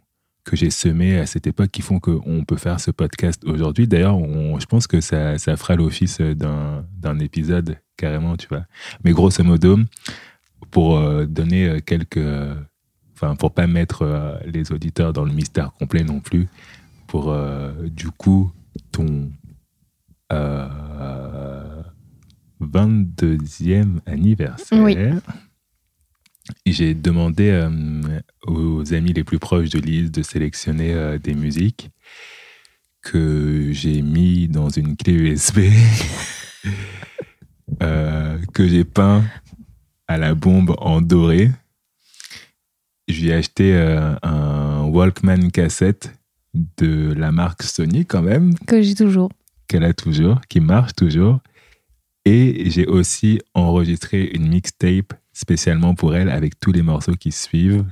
que j'ai semées à cette époque qui font qu'on peut faire ce podcast aujourd'hui. D'ailleurs, je pense que ça, ça fera l'office d'un, épisode carrément, tu vois. Mais grosso modo, pour euh, donner quelques. Enfin, pour pas mettre euh, les auditeurs dans le mystère complet non plus, pour euh, du coup ton euh, 22e anniversaire. Oui. J'ai demandé euh, aux amis les plus proches de Lise de sélectionner euh, des musiques que j'ai mis dans une clé USB euh, que j'ai peint à la bombe en doré. Je lui ai acheté un Walkman cassette de la marque Sony quand même, Que j'ai toujours. qu'elle a toujours, qui marche toujours. Et j'ai aussi enregistré une mixtape spécialement pour elle avec tous les morceaux qui suivent.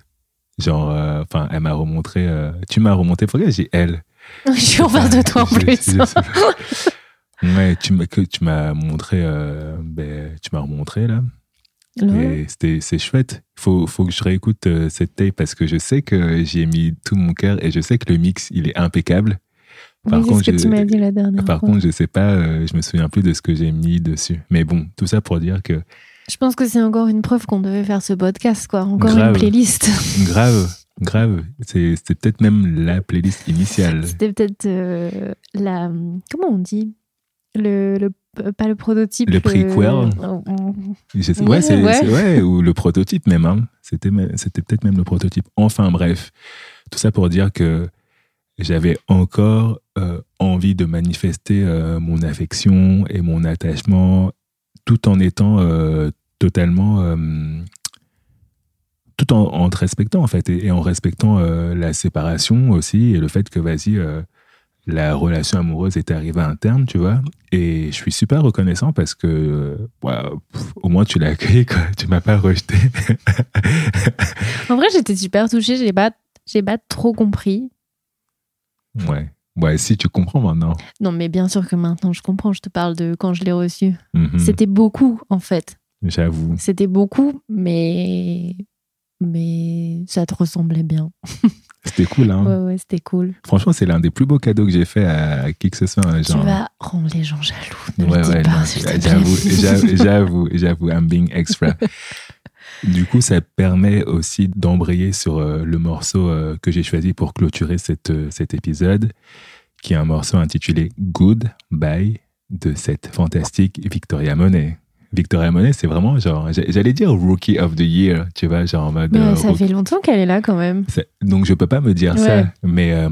Genre, euh, enfin, elle m'a remontré. euh, tu m'as remonté. Pourquoi j'ai elle Je suis en face de toi en plus. ouais, tu m'as, tu m'as montré. euh, ben, tu m'as remontré là. Ouais. Et c'est chouette. Faut, faut que je réécoute cette tape parce que je sais que j'y ai mis tout mon cœur et je sais que le mix, il est impeccable. Par Oui, contre, ce que je- tu m'as dit la dernière Par fois. contre, je sais pas, je me souviens plus de ce que j'ai mis dessus. Mais bon, tout ça pour dire que Je pense que c'est encore une preuve qu'on devait faire ce podcast, quoi. Encore Grave. une playlist. grave, grave, c'était peut-être même la playlist initiale. C'était peut-être euh, la. Comment on dit? Le, le- Pas le prototype. Le prequel. euh, Ouais, c'est, ouais. ouais, ou le prototype même. hein. C'était, c'était peut-être même le prototype. Enfin bref, tout ça pour dire que j'avais encore euh, envie de manifester euh, mon affection et mon attachement tout en étant euh, totalement... euh, tout en, en te respectant en fait et, et en respectant euh, la séparation aussi et le fait que vas-y la relation amoureuse est arrivée à un terme tu vois et je suis super reconnaissant parce que pff, au moins tu l'as accueilli quoi tu m'as pas rejeté En vrai, j'étais super touchée. J'ai pas, j'ai pas trop compris. ouais ouais si tu comprends maintenant Non, mais bien sûr que maintenant je comprends. Je te parle de quand je l'ai reçu. Mhm. C'était beaucoup, en fait. j'avoue C'était beaucoup, mais. Mais ça te ressemblait bien. c'était cool hein Ouais, ouais, c'était cool. franchement c'est l'un des plus beaux cadeaux que j'ai fait à qui que ce soit hein, Tu genre vas rendre les gens jaloux. Ne Ouais, le ouais, j'avoue, j'avoue, j'avoue, I'm being extra. Du coup, ça permet aussi d'embrayer sur euh, le morceau euh, que j'ai choisi pour clôturer cette, euh, cet épisode, qui est un morceau intitulé Good Bye de cette fantastique Victoria Monet. Victoria Monet, c'est vraiment genre, j'a- j'allais dire Rookie of the Year, tu vois, genre en mode. Mais euh, ça rookie- fait longtemps qu'elle est là quand même. Donc, je peux pas me dire Ouais. ça, mais euh,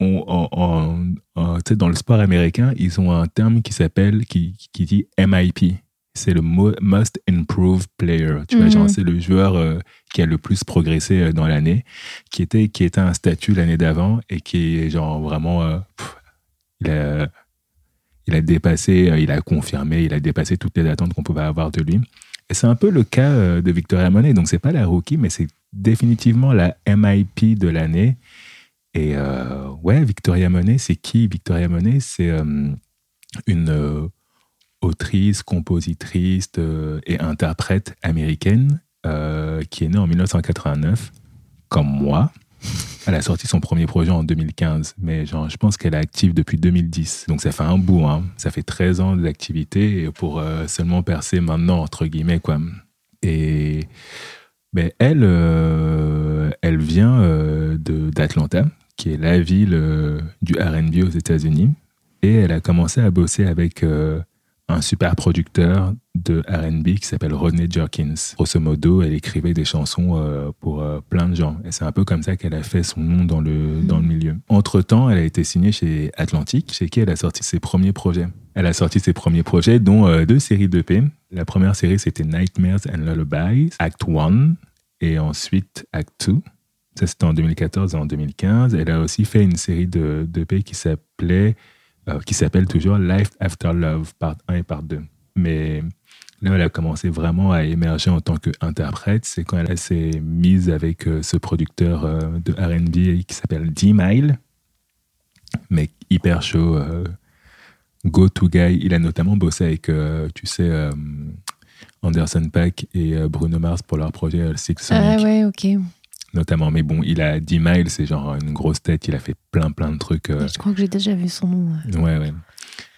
on- dans le sport américain, ils ont un terme qui s'appelle, qui, qui dit MIP. C'est le mo- Most Improved Player. Tu vois, Mhm. genre, c'est le joueur euh, qui a le plus progressé euh, dans l'année, qui était, qui était un statut l'année d'avant et qui est genre vraiment. euh, pff, il, a, il a dépassé, euh, il a confirmé, il a dépassé toutes les attentes qu'on pouvait avoir de lui. Et c'est un peu le cas euh, de Victoria Monet. Donc, c'est pas la rookie, mais c'est définitivement la MIP de l'année. Et euh, ouais, Victoria Monet, c'est qui? Victoria Monet, c'est une autrice, compositrice et interprète américaine qui est née en 1989, comme moi. Elle a sorti son premier projet en 2015, mais genre, je pense qu'elle est active depuis 2010. Donc ça fait un bout, hein. ça fait 13 ans d'activité pour euh, seulement percer maintenant, entre guillemets. Quoi. Et ben, elle, euh, elle vient euh, d'Atlanta, qui est la ville euh, du RB aux États-Unis. Et elle a commencé à bosser avec un super producteur de RB qui s'appelle Rodney Jerkins. Grosso modo, elle écrivait des chansons euh, pour euh, plein de gens. Et c'est un peu comme ça qu'elle a fait son nom dans le, dans le milieu. Entre-temps, elle a été signée chez Atlantic, chez qui elle a sorti ses premiers projets. Elle a sorti ses premiers projets, dont euh, deux séries d'EP. La première série, c'était Nightmares and Lullabies, Act 1, et ensuite Act 2. Ça, c'était en 2014 et en 2015. Elle a aussi fait une série de d'EP qui s'appelait, euh, qui s'appelle toujours Life After Love, part 1 et part 2. Mais là, où elle a commencé vraiment à émerger en tant qu'interprète. C'est quand elle s'est mise avec euh, ce producteur euh, de RB qui s'appelle D-Mile, mec hyper chaud, euh, go-to guy. Il a notamment bossé avec, tu sais, Anderson Paak et Bruno Mars pour leur projet Six Ah Sonic, ouais, ok. Notamment. Mais bon, il a 10 miles, c'est genre une grosse tête. Il a fait plein, plein de trucs. euh, Je crois que j'ai déjà vu son nom. ouais. Ouais, ouais.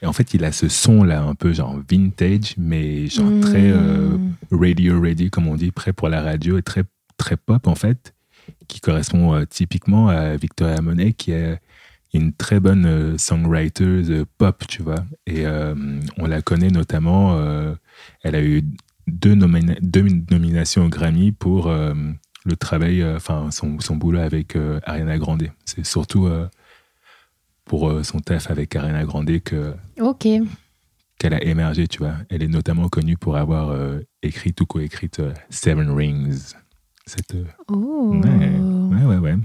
Et en fait, il a ce son-là, un peu genre vintage, mais genre Mm. très euh, radio ready, comme on dit, prêt pour la radio, et très, très pop, en fait, qui correspond euh, typiquement à Victoria Monet, qui est une très bonne songwriter pop, tu vois. Et on la connaît notamment, elle a eu deux, nomina- deux nominations au Grammy pour le travail, euh, enfin, son, son boulot avec euh, Ariana Grande. C'est surtout euh, pour son taf avec Ariana Grande que Ok. qu'elle a émergé, tu vois. Elle est notamment connue pour avoir euh, écrit ou coécrit euh, Seven Rings. Cette, euh, Oh. ouais, ouais, ouais, ouais.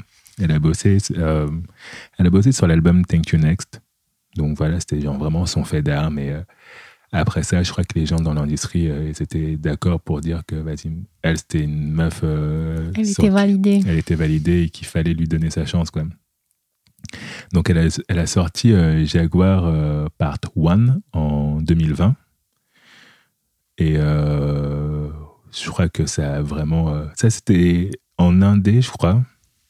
Elle a bossé, elle a bossé sur l'album Thank You Next. Donc voilà, c'était genre vraiment son fait euh, après ça, je crois que les gens dans l'industrie, euh, ils étaient d'accord pour dire que, vas-y, elle, c'était une meuf. euh, Elle était validée. elle était validée et qu'il fallait lui donner sa chance. Quoi. Donc elle a, elle a sorti euh, Jaguar Part 1 en 2020. Et je crois que ça a vraiment. ça, c'était en indé, je crois,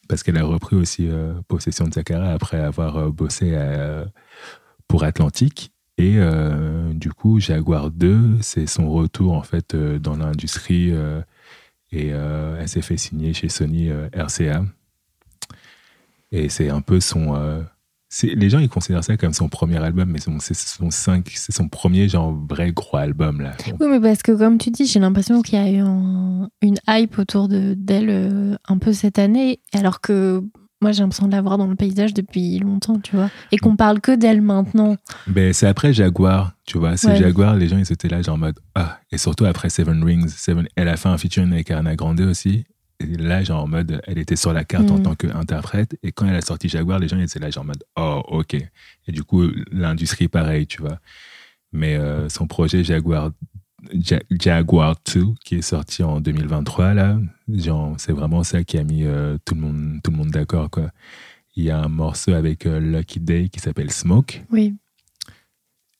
parce qu'elle a repris aussi euh, Possession de Sakara après avoir euh, bossé à- pour Atlantique. Et euh, du coup, Jaguar 2, c'est son retour en fait euh, dans l'industrie euh, et elle s'est fait signer chez Sony RCA. Et c'est un peu son. les gens ils considèrent ça comme son premier album, mais c'est son, premier genre vrai gros album là. Oui, mais parce que comme tu dis, j'ai l'impression qu'il y a eu un- une hype autour de- d'elle un peu cette année, alors que moi j'ai l'impression de la voir dans le paysage depuis longtemps, tu vois, et qu'on parle que d'elle maintenant. Ben, c'est après Jaguar, tu vois. C'est Ouais. Jaguar, les gens, ils étaient là, genre en mode, ah, et surtout après Seven Rings. Seven, elle a fait un featuring avec Ariana Grande aussi. Et là, genre en mode, elle était sur la carte en Mm. tant qu'interprète. Et quand elle a sorti Jaguar, les gens, ils étaient là, genre en mode, oh, ok. Et du coup, l'industrie, pareil, tu vois. Mais euh, son projet Jaguar, Ja- Jaguar 2, qui est sorti en 2023, là, genre, c'est vraiment ça qui a mis euh, tout le monde, tout le monde d'accord, quoi. Il y a un morceau avec euh, Lucky Day qui s'appelle Smoke Oui.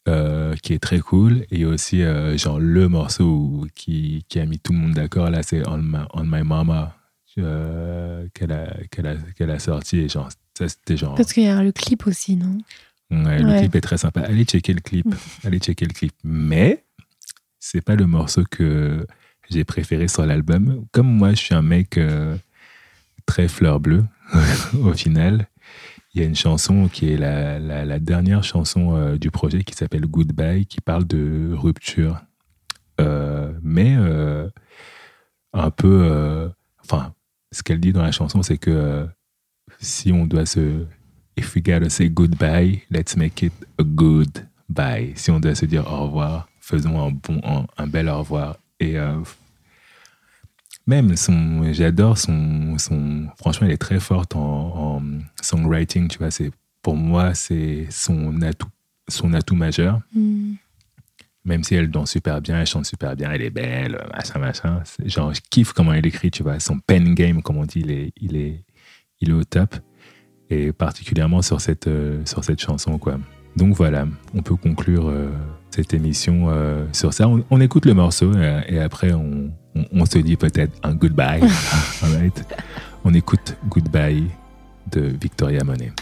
euh, qui est très cool. Et aussi genre le morceau qui, qui a mis tout le monde d'accord là, c'est On, My- On My Mama qu'elle a, qu'elle a, qu'elle a sorti. Et genre, ça c'était genre. Parce qu'il y a le clip aussi, non? Ouais, le clip est très sympa. Allez checker le clip. Allez checker le clip. Mais c'est pas le morceau que j'ai préféré sur l'album. Comme moi, je suis un mec euh, très fleur bleue au final. Il y a une chanson qui est la, dernière chanson euh, du projet qui s'appelle Goodbye, qui parle de rupture. Euh, mais un peu. enfin, ce qu'elle dit dans la chanson, c'est que si on doit se. If we gotta say goodbye, let's make it a good bye. Si on doit se dire au revoir, faisons un bon, un, un bel au revoir. Et euh, même son, j'adore son, son, franchement, elle est très forte en, en songwriting, tu vois. C'est, pour moi, c'est son atout, son atout majeur. Hmm. Même si elle danse super bien, elle chante super bien, elle est belle, machin, machin. Genre, je kiffe comment elle écrit, tu vois. Son pen game, comme on dit, il est, il est, il est au top. Et particulièrement sur cette, euh, sur cette chanson, quoi. Donc voilà, on peut conclure euh, cette émission euh, sur ça. On, on écoute le morceau euh, et après on, on, on se dit peut-être un goodbye. On écoute Goodbye de Victoria Monet.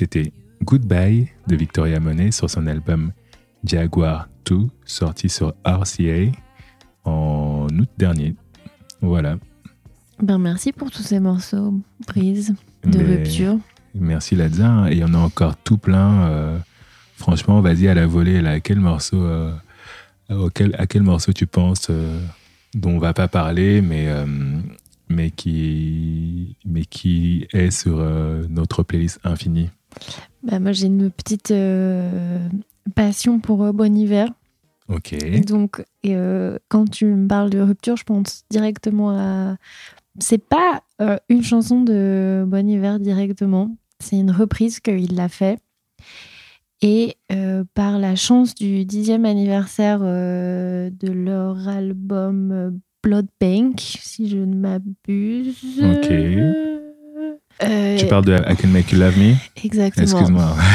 C'était Goodbye de Victoria Monet sur son album Jaguar 2, sorti sur RCA en août dernier. Voilà. Ben merci pour tous ces morceaux, Brise, de Mais- rupture. Merci Ladza. Et il y en a encore tout plein. euh, franchement, vas-y à la volée. Là, à quel morceau, euh, auquel, à quel morceau tu penses euh, dont on va pas parler, mais, mais, qui, mais qui est sur euh, notre playlist infinie Ben, moi j'ai une petite euh, passion pour euh, Bon Hiver. Ok. Donc, euh, quand tu me parles de rupture, je pense directement à. C'est pas une chanson de Bon Hiver directement, c'est une reprise qu'il l'a fait. Et euh, par la chance du dixième anniversaire euh, de leur album Blood Bank, si je ne m'abuse. Ok. Euh, Tu parles de I Can Make You Love Me? Exactement. Excuse-moi.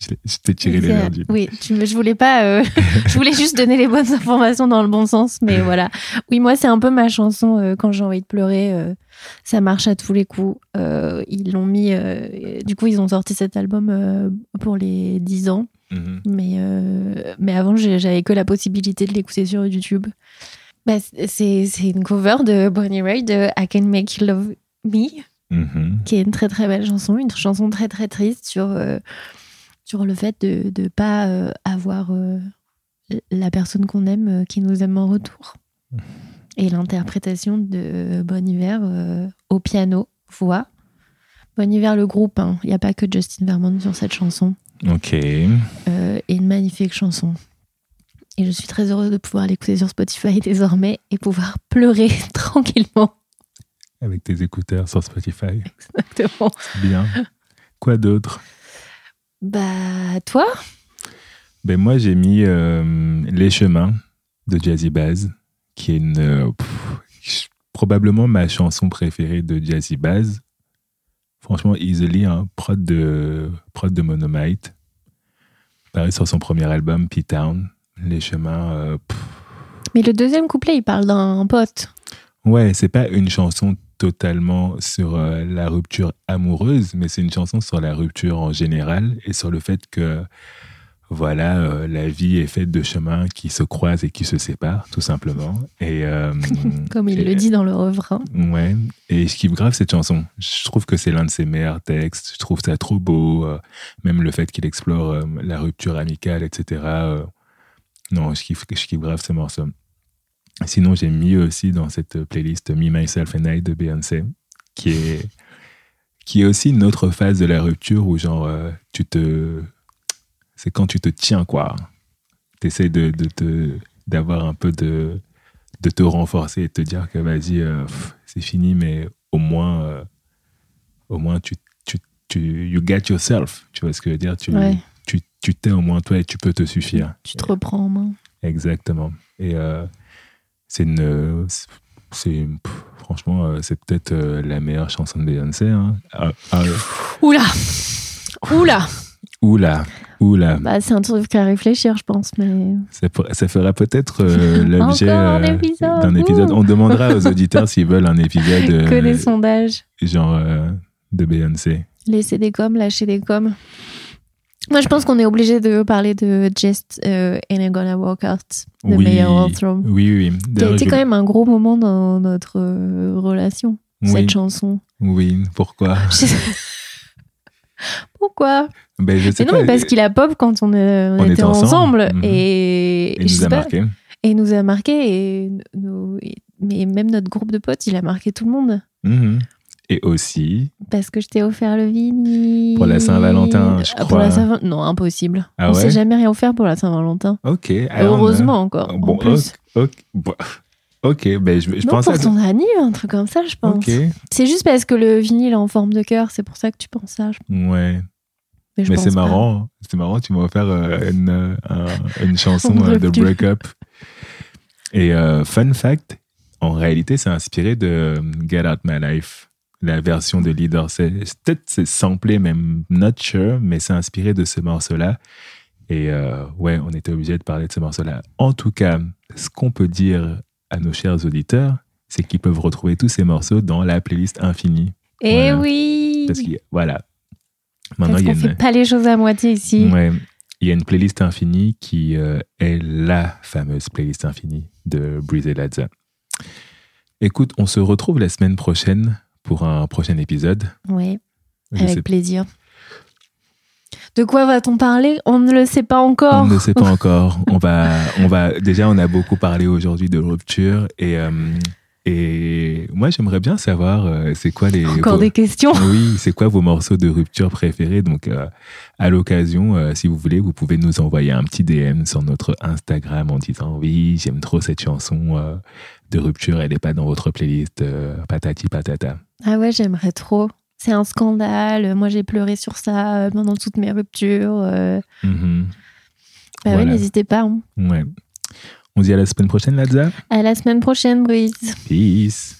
Je, t'ai tiré les verres du. Oui, tu me- je voulais pas. euh, je voulais juste donner les bonnes informations dans le bon sens, mais voilà. Oui, moi, c'est un peu ma chanson euh, quand j'ai envie de pleurer. ça marche à tous les coups. Ils l'ont mis. du coup, ils ont sorti cet album pour les 10 ans, Mhm. mais, mais avant, j'avais que la possibilité de l'écouter sur YouTube. Bah, c'est une cover de Bonnie Raitt de I Can Make You Love Me Mhm. qui est une très très belle chanson, une chanson très très triste sur, euh, sur le fait de ne pas euh, avoir euh, la personne qu'on aime qui nous aime en retour. Et l'interprétation de Bon Hiver au piano, voix. Bon Hiver, le groupe, hein. il n'y a pas que Justin Vermont sur cette chanson. Ok. Et une magnifique chanson. Et je suis très heureuse de pouvoir l'écouter sur Spotify désormais et pouvoir pleurer tranquillement. Avec tes écouteurs sur Spotify. Exactement. Bien. Quoi d'autre? Bah, toi? Ben moi, j'ai mis euh, Les Chemins de Jazzy Baz, qui est une, euh, pff, probablement ma chanson préférée de Jazzy Baz. Franchement, easily, hein, prod, de, prod de Monomite. Pareil sur son premier album, P-Town. Les Chemins. euh. Mais le deuxième couplet, il parle d'un pote. ouais, c'est pas une chanson totalement sur euh, la rupture amoureuse, mais c'est une chanson sur la rupture en général et sur le fait que voilà, euh, la vie est faite de chemins qui se croisent et qui se séparent, tout simplement. Et, euh, Comme il et- le dit dans le refrain. Ouais, et je kiffe grave cette chanson. Je trouve que c'est l'un de ses meilleurs textes. Je trouve ça trop beau. même le fait qu'il explore la rupture amicale, etc. non, je kiffe, je kiffe grave ce morceau. Sinon, j'ai mis aussi dans cette playlist Me, Myself and I de Beyoncé, qui est, qui est aussi une autre phase de la rupture où, genre, euh, tu te. C'est quand tu te tiens, quoi. Tu essaies de, d'avoir un peu de de te renforcer et de te dire que vas-y, euh, c'est fini, mais au moins, euh, au moins tu, tu, tu, you get yourself. Tu vois ce que je veux dire? Ouais. Tu, tu t'es au moins toi et tu peux te suffire. Tu te reprends en main. Exactement. Et euh, c'est une. C'est, franchement, euh, c'est peut-être euh, la meilleure chanson de Beyoncé. Hein. Ah, ah, Oula Oula oula, oula. bah, C'est un truc à réfléchir, je pense. Mais Ça, fera peut-être euh, l'objet euh, épisode, d'un épisode. On demandera aux auditeurs s'ils veulent un épisode que des sondages. genre de Beyoncé. Laisser des coms, lâcher des coms. Moi, je pense qu'on est obligé de parler de Just euh, Ain't Gonna Walk Out de oui, Waldron. oui, oui. Qui a été quand même un gros moment dans notre euh, relation, oui, cette chanson. oui, pourquoi? Pourquoi? Ben, je sais Mais non, pas. mais parce qu'il a pop quand on, euh, on On était était ensemble. ensemble. Mhm. Et, Il je nous a pas, marqué. et nous a marqué. Et nous, et- mais même notre groupe de potes, il a marqué tout le monde. Mhm. Et aussi, Parce que je t'ai offert le vinyle. Pour la Saint-Valentin, je Ah, Pour crois. la Saint non, impossible. Ah on ouais s'est jamais rien offert pour la Saint-Valentin. ok. Heureusement encore. Bon, en plus. ok. ok, ben, je, je non, pour à ton anniv, un truc comme ça, je pense. Ok, C'est juste parce que le vinyle est en forme de cœur, c'est pour ça que tu penses ça. je- ouais. Mais, c'est marrant. C'est marrant, tu m'as offert euh, une, euh, un- une chanson En euh, de rupture. break-up. Et fun fact, en réalité, c'est inspiré de Get Out My Life, la version de Leader. C'est peut-être c'est samplé, même not sure, mais c'est inspiré de ce morceau-là. Et euh, ouais, on était obligé de parler de ce morceau-là. En tout cas, ce qu'on peut dire à nos chers auditeurs, c'est qu'ils peuvent retrouver tous ces morceaux dans la playlist infinie. Eh Voilà. oui Parce a- voilà. Maintenant, Parce qu'on une- fait pas les choses à moitié ici. Ouais. Il y a une playlist infinie qui euh, est la fameuse playlist infinie de Breeze et Ladza. Écoute, on se retrouve la semaine prochaine pour un prochain épisode. Je avec sais- plaisir. De quoi va-t-on parler? On ne le sait pas on encore. ne sait pas encore. On va, on va. Déjà, on a beaucoup parlé aujourd'hui de rupture et euh, et moi, j'aimerais bien savoir euh, c'est quoi les Encore vos- des questions. Oui, c'est quoi vos morceaux de rupture préférés? Donc, euh, à l'occasion, euh, si vous voulez, vous pouvez nous envoyer un petit DM sur notre Instagram en disant oui, j'aime trop cette chanson de rupture, elle n'est pas dans votre playlist, patati patata. Ah ouais, j'aimerais trop. C'est un scandale. Moi, j'ai pleuré sur ça pendant toutes mes ruptures. euh. Mhm. Bah ouais, Voilà. n'hésitez pas. hein. Ouais. On se dit à la semaine prochaine, Ladza. À la semaine prochaine, Brise. Peace.